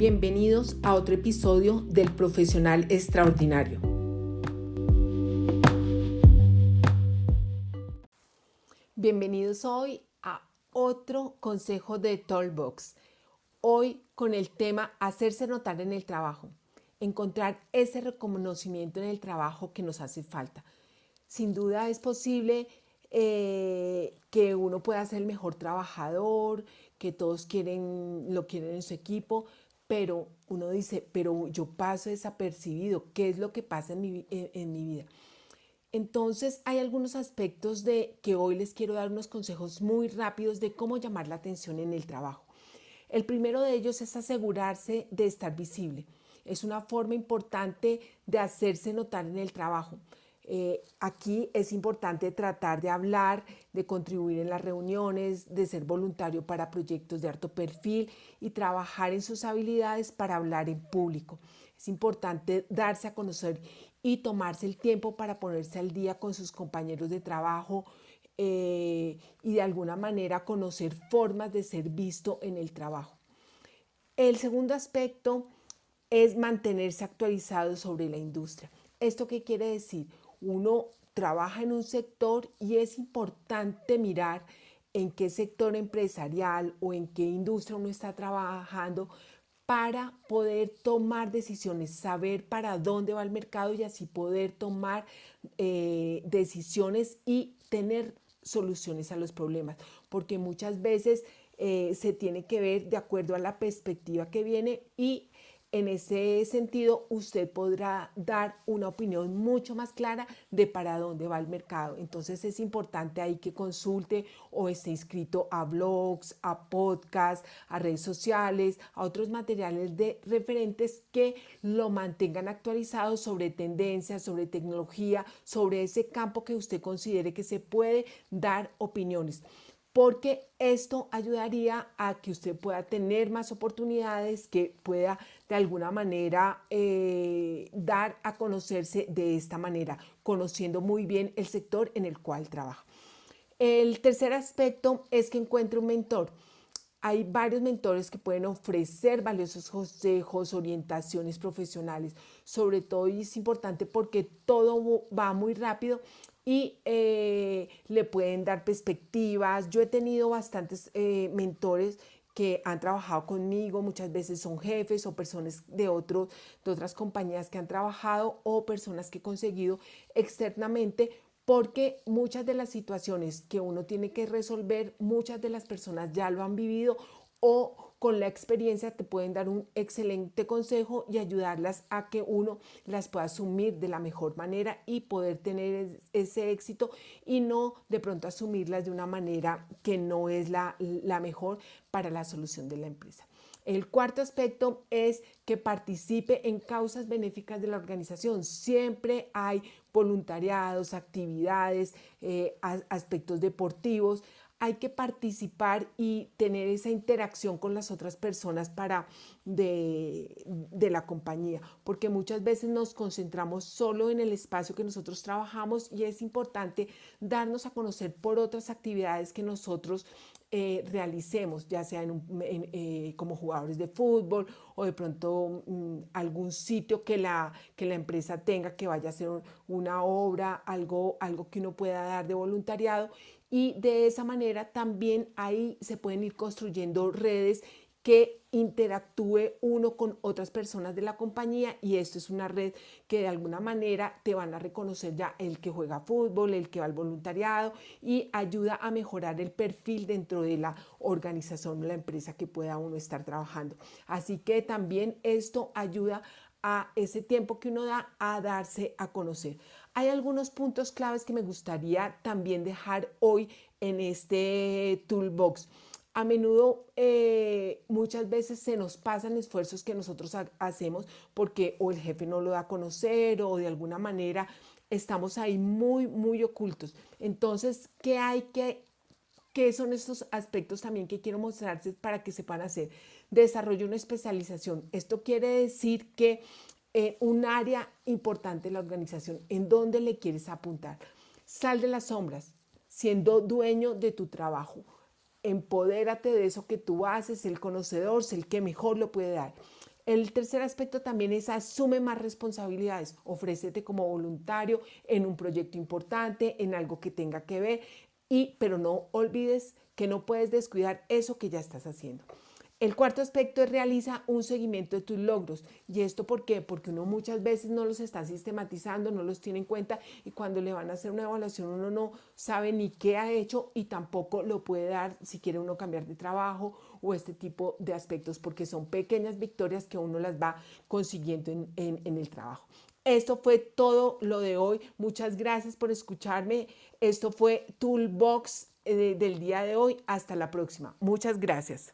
Bienvenidos a otro episodio del Profesional Extraordinario. Bienvenidos hoy a otro consejo de Tollbox. Hoy con el tema hacerse notar en el trabajo, encontrar ese reconocimiento en el trabajo que nos hace falta. Sin duda es posible eh, que uno pueda ser el mejor trabajador, que todos quieren, lo quieren en su equipo, pero uno dice, pero yo paso desapercibido, ¿qué es lo que pasa en mi, en, mi vida? Entonces hay algunos aspectos de que hoy les quiero dar unos consejos muy rápidos de cómo llamar la atención en el trabajo. El primero de ellos es asegurarse de estar visible. Es una forma importante de hacerse notar en el trabajo. Eh, aquí es importante tratar de hablar, de contribuir en las reuniones, de ser voluntario para proyectos de alto perfil y trabajar en sus habilidades para hablar en público. Es importante darse a conocer y tomarse el tiempo para ponerse al día con sus compañeros de trabajo eh, y de alguna manera conocer formas de ser visto en el trabajo. El segundo aspecto es mantenerse actualizado sobre la industria. ¿Esto qué quiere decir? Uno trabaja en un sector y es importante mirar en qué sector empresarial o en qué industria uno está trabajando para poder tomar decisiones, saber para dónde va el mercado y así poder tomar eh, decisiones y tener soluciones a los problemas, porque muchas veces eh, se tiene que ver de acuerdo a la perspectiva que viene y en ese sentido, usted podrá dar una opinión mucho más clara de para dónde va el mercado. Entonces es importante ahí que consulte o esté inscrito a blogs, a podcasts, a redes sociales, a otros materiales de referentes que lo mantengan actualizado sobre tendencias, sobre tecnología, sobre ese campo que usted considere que se puede dar opiniones porque esto ayudaría a que usted pueda tener más oportunidades, que pueda de alguna manera eh, dar a conocerse de esta manera, conociendo muy bien el sector en el cual trabaja. El tercer aspecto es que encuentre un mentor. Hay varios mentores que pueden ofrecer valiosos consejos, orientaciones profesionales, sobre todo y es importante porque todo va muy rápido y eh, le pueden dar perspectivas. Yo he tenido bastantes eh, mentores que han trabajado conmigo, muchas veces son jefes o personas de, otros, de otras compañías que han trabajado o personas que he conseguido externamente porque muchas de las situaciones que uno tiene que resolver, muchas de las personas ya lo han vivido o con la experiencia te pueden dar un excelente consejo y ayudarlas a que uno las pueda asumir de la mejor manera y poder tener ese éxito y no de pronto asumirlas de una manera que no es la, la mejor para la solución de la empresa. El cuarto aspecto es que participe en causas benéficas de la organización. Siempre hay voluntariados, actividades, eh, aspectos deportivos hay que participar y tener esa interacción con las otras personas para de, la compañía, porque muchas veces nos concentramos solo en el espacio que nosotros trabajamos y es importante darnos a conocer por otras actividades que nosotros eh, realicemos, ya sea eh, como jugadores de fútbol o de pronto mm, algún sitio que la, que la empresa tenga que vaya a hacer una obra, algo, algo que uno pueda dar de voluntariado y de esa manera también ahí se pueden ir construyendo redes que interactúe uno con otras personas de la compañía y esto es una red que de alguna manera te van a reconocer ya el que juega fútbol, el que va al voluntariado y ayuda a mejorar el perfil dentro de la organización o la empresa que pueda uno estar trabajando. Así que también esto ayuda a ese tiempo que uno da a darse a conocer. Hay algunos puntos claves que me gustaría también dejar hoy en este toolbox. A menudo, eh, muchas veces se nos pasan esfuerzos que nosotros hacemos porque o el jefe no lo da a conocer o de alguna manera estamos ahí muy, muy ocultos. Entonces, ¿qué hay que, qué son estos aspectos también que quiero mostrarles para que sepan hacer? Desarrollo una especialización. Esto quiere decir que eh, un área importante de la organización, en dónde le quieres apuntar. Sal de las sombras, siendo dueño de tu trabajo. Empodérate de eso que tú haces, el conocedor, el que mejor lo puede dar. El tercer aspecto también es asume más responsabilidades, ofrécete como voluntario en un proyecto importante, en algo que tenga que ver, y, pero no olvides que no puedes descuidar eso que ya estás haciendo. El cuarto aspecto es realiza un seguimiento de tus logros. ¿Y esto por qué? Porque uno muchas veces no los está sistematizando, no los tiene en cuenta y cuando le van a hacer una evaluación uno no sabe ni qué ha hecho y tampoco lo puede dar si quiere uno cambiar de trabajo o este tipo de aspectos porque son pequeñas victorias que uno las va consiguiendo en, en el trabajo. Esto fue todo lo de hoy. Muchas gracias por escucharme. Esto fue Toolbox eh, del día de hoy. Hasta la próxima. Muchas gracias.